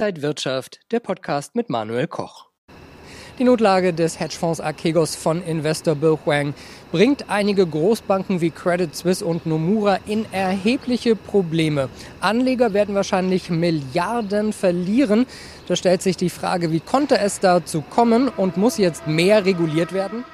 Inside Wirtschaft, der Podcast mit Manuel Koch. Die Notlage des Hedgefonds Archegos von Investor Bill Huang bringt einige Großbanken wie Credit Suisse und Nomura in erhebliche Probleme. Anleger werden wahrscheinlich Milliarden verlieren. Da stellt sich die Frage, wie konnte es dazu kommen und muss jetzt mehr reguliert werden?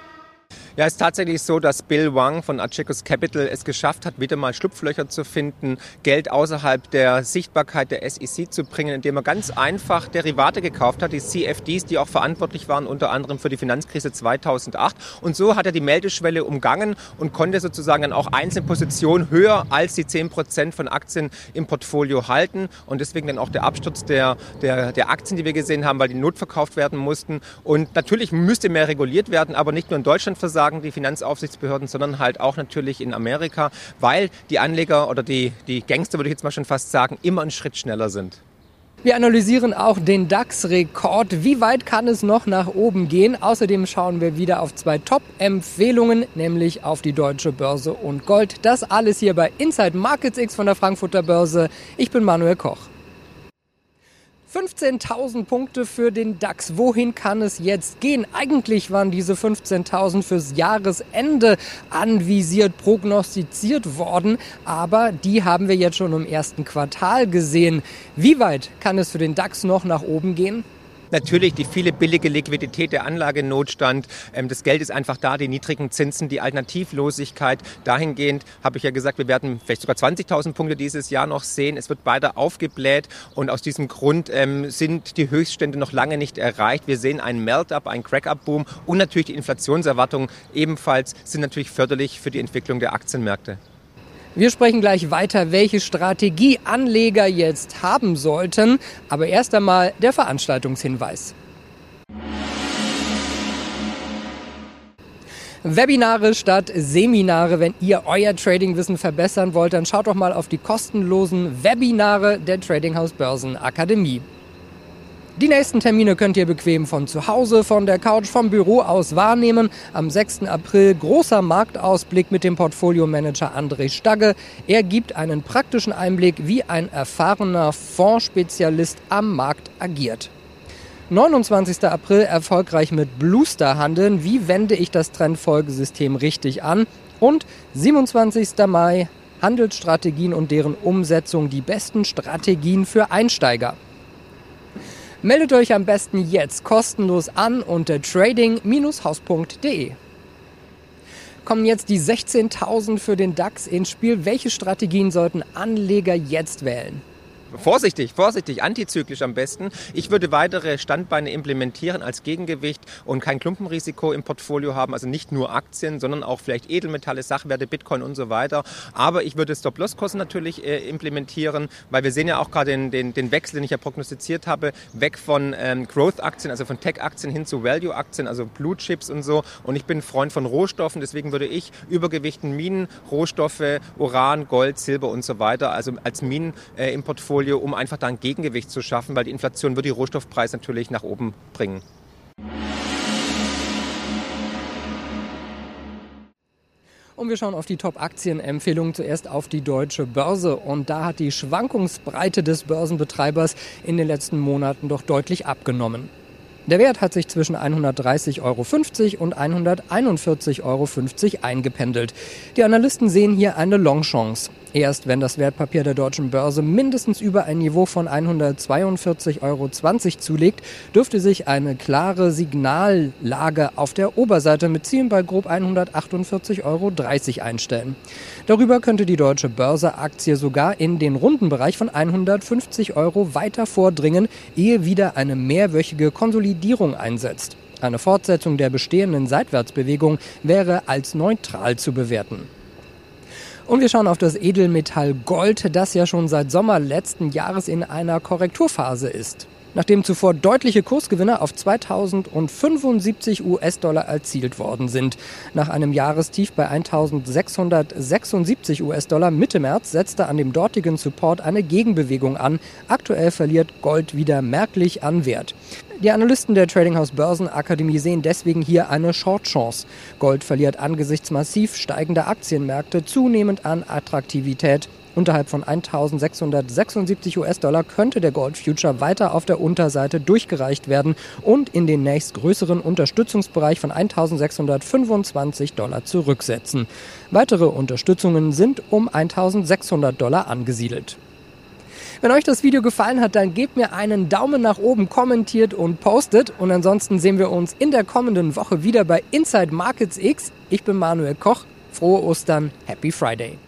Ja, es ist tatsächlich so, dass Bill Wang von Archegos Capital es geschafft hat, wieder mal Schlupflöcher zu finden, Geld außerhalb der Sichtbarkeit der SEC zu bringen, indem er ganz einfach Derivate gekauft hat, die CFDs, die auch verantwortlich waren unter anderem für die Finanzkrise 2008. Und so hat er die Meldeschwelle umgangen und konnte sozusagen dann auch einzelne Positionen höher als die 10 Prozent von Aktien im Portfolio halten. Und deswegen dann auch der Absturz der, der, der Aktien, die wir gesehen haben, weil die notverkauft werden mussten. Und natürlich müsste mehr reguliert werden, aber nicht nur in Deutschland versagen sagen die Finanzaufsichtsbehörden, sondern halt auch natürlich in Amerika, weil die Anleger oder die, die Gangster, würde ich jetzt mal schon fast sagen, immer einen Schritt schneller sind. Wir analysieren auch den DAX-Rekord. Wie weit kann es noch nach oben gehen? Außerdem schauen wir wieder auf zwei Top-Empfehlungen, nämlich auf die Deutsche Börse und Gold. Das alles hier bei Inside Markets X von der Frankfurter Börse. Ich bin Manuel Koch. 15.000 Punkte für den DAX. Wohin kann es jetzt gehen? Eigentlich waren diese 15.000 fürs Jahresende anvisiert, prognostiziert worden, aber die haben wir jetzt schon im ersten Quartal gesehen. Wie weit kann es für den DAX noch nach oben gehen? Natürlich die viele billige Liquidität, der Anlagenotstand, ähm, das Geld ist einfach da, die niedrigen Zinsen, die Alternativlosigkeit. Dahingehend habe ich ja gesagt, wir werden vielleicht sogar 20.000 Punkte dieses Jahr noch sehen. Es wird weiter aufgebläht und aus diesem Grund ähm, sind die Höchststände noch lange nicht erreicht. Wir sehen einen Melt-up, einen Crack-up-Boom und natürlich die Inflationserwartungen ebenfalls sind natürlich förderlich für die Entwicklung der Aktienmärkte. Wir sprechen gleich weiter, welche Strategie Anleger jetzt haben sollten. Aber erst einmal der Veranstaltungshinweis. Webinare statt Seminare. Wenn ihr euer Tradingwissen verbessern wollt, dann schaut doch mal auf die kostenlosen Webinare der Tradinghaus Börsen Akademie. Die nächsten Termine könnt ihr bequem von zu Hause, von der Couch, vom Büro aus wahrnehmen. Am 6. April großer Marktausblick mit dem Portfoliomanager André Stagge. Er gibt einen praktischen Einblick, wie ein erfahrener Fondsspezialist am Markt agiert. 29. April erfolgreich mit Bluester handeln. Wie wende ich das Trendfolgesystem richtig an? Und 27. Mai Handelsstrategien und deren Umsetzung, die besten Strategien für Einsteiger. Meldet euch am besten jetzt kostenlos an unter trading-haus.de. Kommen jetzt die 16.000 für den DAX ins Spiel. Welche Strategien sollten Anleger jetzt wählen? Vorsichtig, vorsichtig, antizyklisch am besten. Ich würde weitere Standbeine implementieren als Gegengewicht und kein Klumpenrisiko im Portfolio haben, also nicht nur Aktien, sondern auch vielleicht Edelmetalle, Sachwerte, Bitcoin und so weiter. Aber ich würde Stop-Loss-Kosten natürlich äh, implementieren, weil wir sehen ja auch gerade den, den, den Wechsel, den ich ja prognostiziert habe, weg von ähm, Growth-Aktien, also von Tech-Aktien hin zu Value-Aktien, also Blue Chips und so. Und ich bin Freund von Rohstoffen, deswegen würde ich Übergewichten Minen, Rohstoffe, Uran, Gold, Silber und so weiter, also als Minen äh, im Portfolio Portfolio, um einfach da ein Gegengewicht zu schaffen, weil die Inflation wird die Rohstoffpreise natürlich nach oben bringen. Und wir schauen auf die Top-Aktien-Empfehlungen. Zuerst auf die deutsche Börse. Und da hat die Schwankungsbreite des Börsenbetreibers in den letzten Monaten doch deutlich abgenommen. Der Wert hat sich zwischen 130,50 Euro und 141,50 Euro eingependelt. Die Analysten sehen hier eine Longchance. Erst wenn das Wertpapier der deutschen Börse mindestens über ein Niveau von 142,20 Euro zulegt, dürfte sich eine klare Signallage auf der Oberseite mit Zielen bei grob 148,30 Euro einstellen. Darüber könnte die deutsche Börse-Aktie sogar in den runden Bereich von 150 Euro weiter vordringen, ehe wieder eine mehrwöchige Konsolidierung einsetzt. Eine Fortsetzung der bestehenden Seitwärtsbewegung wäre als neutral zu bewerten. Und wir schauen auf das Edelmetall Gold, das ja schon seit Sommer letzten Jahres in einer Korrekturphase ist. Nachdem zuvor deutliche Kursgewinne auf 2075 US-Dollar erzielt worden sind. Nach einem Jahrestief bei 1676 US-Dollar Mitte März setzte an dem dortigen Support eine Gegenbewegung an. Aktuell verliert Gold wieder merklich an Wert. Die Analysten der Tradinghouse Börsenakademie sehen deswegen hier eine Short-Chance. Gold verliert angesichts massiv steigender Aktienmärkte zunehmend an Attraktivität Unterhalb von 1676 US-Dollar könnte der Gold Future weiter auf der Unterseite durchgereicht werden und in den nächstgrößeren Unterstützungsbereich von 1625 Dollar zurücksetzen. Weitere Unterstützungen sind um 1600 Dollar angesiedelt. Wenn euch das Video gefallen hat, dann gebt mir einen Daumen nach oben, kommentiert und postet. Und ansonsten sehen wir uns in der kommenden Woche wieder bei Inside Markets X. Ich bin Manuel Koch. Frohe Ostern, Happy Friday.